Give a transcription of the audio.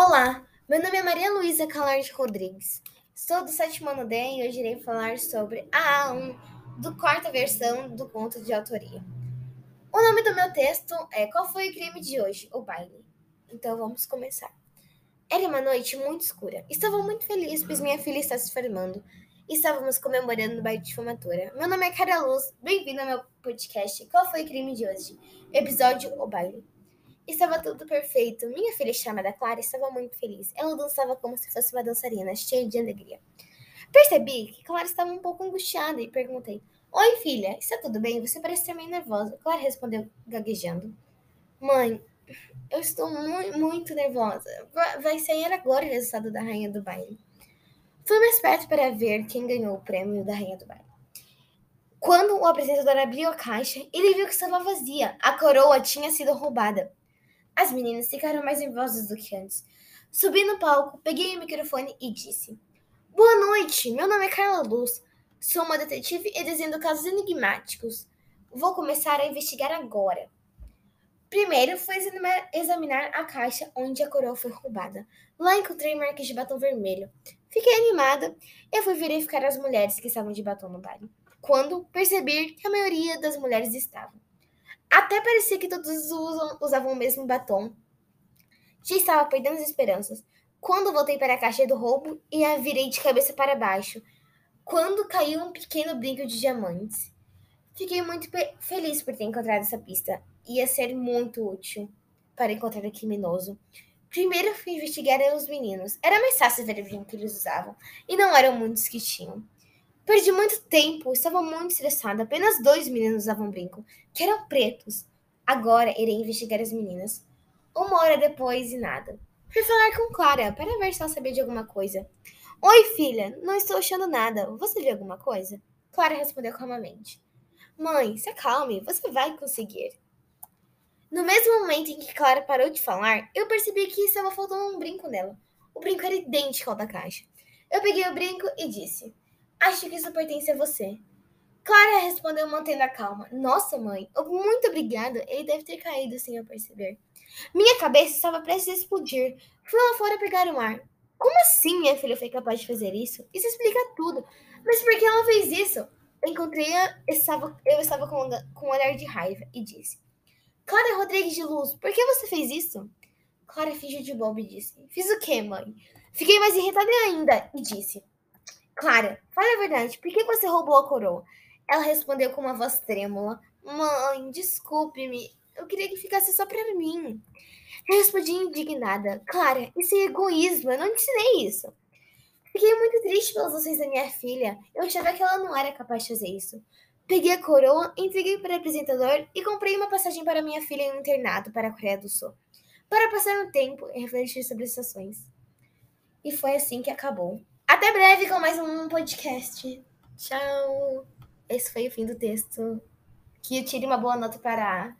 Olá, meu nome é Maria Luísa Calarde Rodrigues. Sou do sétimo ano D e hoje irei falar sobre a A1 do quarta versão do conto de autoria. O nome do meu texto é Qual foi o crime de hoje? O baile. Então vamos começar. Era uma noite muito escura. Estava muito feliz, pois minha filha está se formando. Estávamos comemorando no baile de formatura. Meu nome é Cara Luz. Bem-vindo ao meu podcast Qual foi o crime de hoje? Episódio O baile. Estava tudo perfeito. Minha filha chamada Clara estava muito feliz. Ela dançava como se fosse uma dançarina, cheia de alegria. Percebi que Clara estava um pouco angustiada e perguntei: Oi, filha, está tudo bem? Você parece estar meio nervosa. Clara respondeu, gaguejando: Mãe, eu estou muito, muito nervosa. Vai sair agora o resultado da rainha do baile. Fui mais perto para ver quem ganhou o prêmio da rainha do baile. Quando o apresentador abriu a caixa, ele viu que estava vazia. A coroa tinha sido roubada. As meninas ficaram mais nervosas do que antes. Subi no palco, peguei o microfone e disse: Boa noite, meu nome é Carla Luz. Sou uma detetive e desenho casos enigmáticos. Vou começar a investigar agora. Primeiro fui examinar a caixa onde a coroa foi roubada. Lá encontrei marcas de batom vermelho. Fiquei animada e fui verificar as mulheres que estavam de batom no baile. Quando percebi que a maioria das mulheres estavam. Até parecia que todos usam, usavam o mesmo batom. Já estava perdendo as esperanças. Quando voltei para a caixa do roubo e a virei de cabeça para baixo, quando caiu um pequeno brinco de diamantes. Fiquei muito feliz por ter encontrado essa pista. Ia ser muito útil para encontrar o criminoso. Primeiro fui investigar os meninos. Era mais fácil ver o brinco que eles usavam, e não eram muitos que tinham. Perdi muito tempo, estava muito estressada. Apenas dois meninos usavam brinco, que eram pretos. Agora irei investigar as meninas. Uma hora depois e nada. Fui falar com Clara para ver se ela sabia de alguma coisa. Oi, filha, não estou achando nada. Você viu alguma coisa? Clara respondeu calmamente. Mãe, se acalme, você vai conseguir. No mesmo momento em que Clara parou de falar, eu percebi que estava faltando um brinco nela. O brinco era idêntico ao da caixa. Eu peguei o brinco e disse: Acho que isso pertence a você. Clara respondeu mantendo a calma. Nossa, mãe, muito obrigada. Ele deve ter caído sem eu perceber. Minha cabeça estava prestes a explodir. Fui lá fora pegar o ar. Como assim minha filha foi capaz de fazer isso? Isso explica tudo. Mas por que ela fez isso? Encontrei-a, estava, eu estava com, com um olhar de raiva e disse: Clara Rodrigues de Luz, por que você fez isso? Clara fingiu de bobo e disse: Fiz o quê, mãe? Fiquei mais irritada ainda e disse: Clara, fale a verdade, por que você roubou a coroa? Ela respondeu com uma voz trêmula: Mãe, desculpe-me, eu queria que ficasse só para mim. Eu respondi indignada: Clara, isso é egoísmo, eu não ensinei isso. Fiquei muito triste pelas ações da minha filha. Eu achava que ela não era capaz de fazer isso. Peguei a coroa, entreguei para o apresentador e comprei uma passagem para minha filha em um internato para a Coreia do Sul, para passar um tempo e refletir sobre as ações. E foi assim que acabou. Até breve com mais um podcast. Tchau. Esse foi o fim do texto. Que eu tire uma boa nota para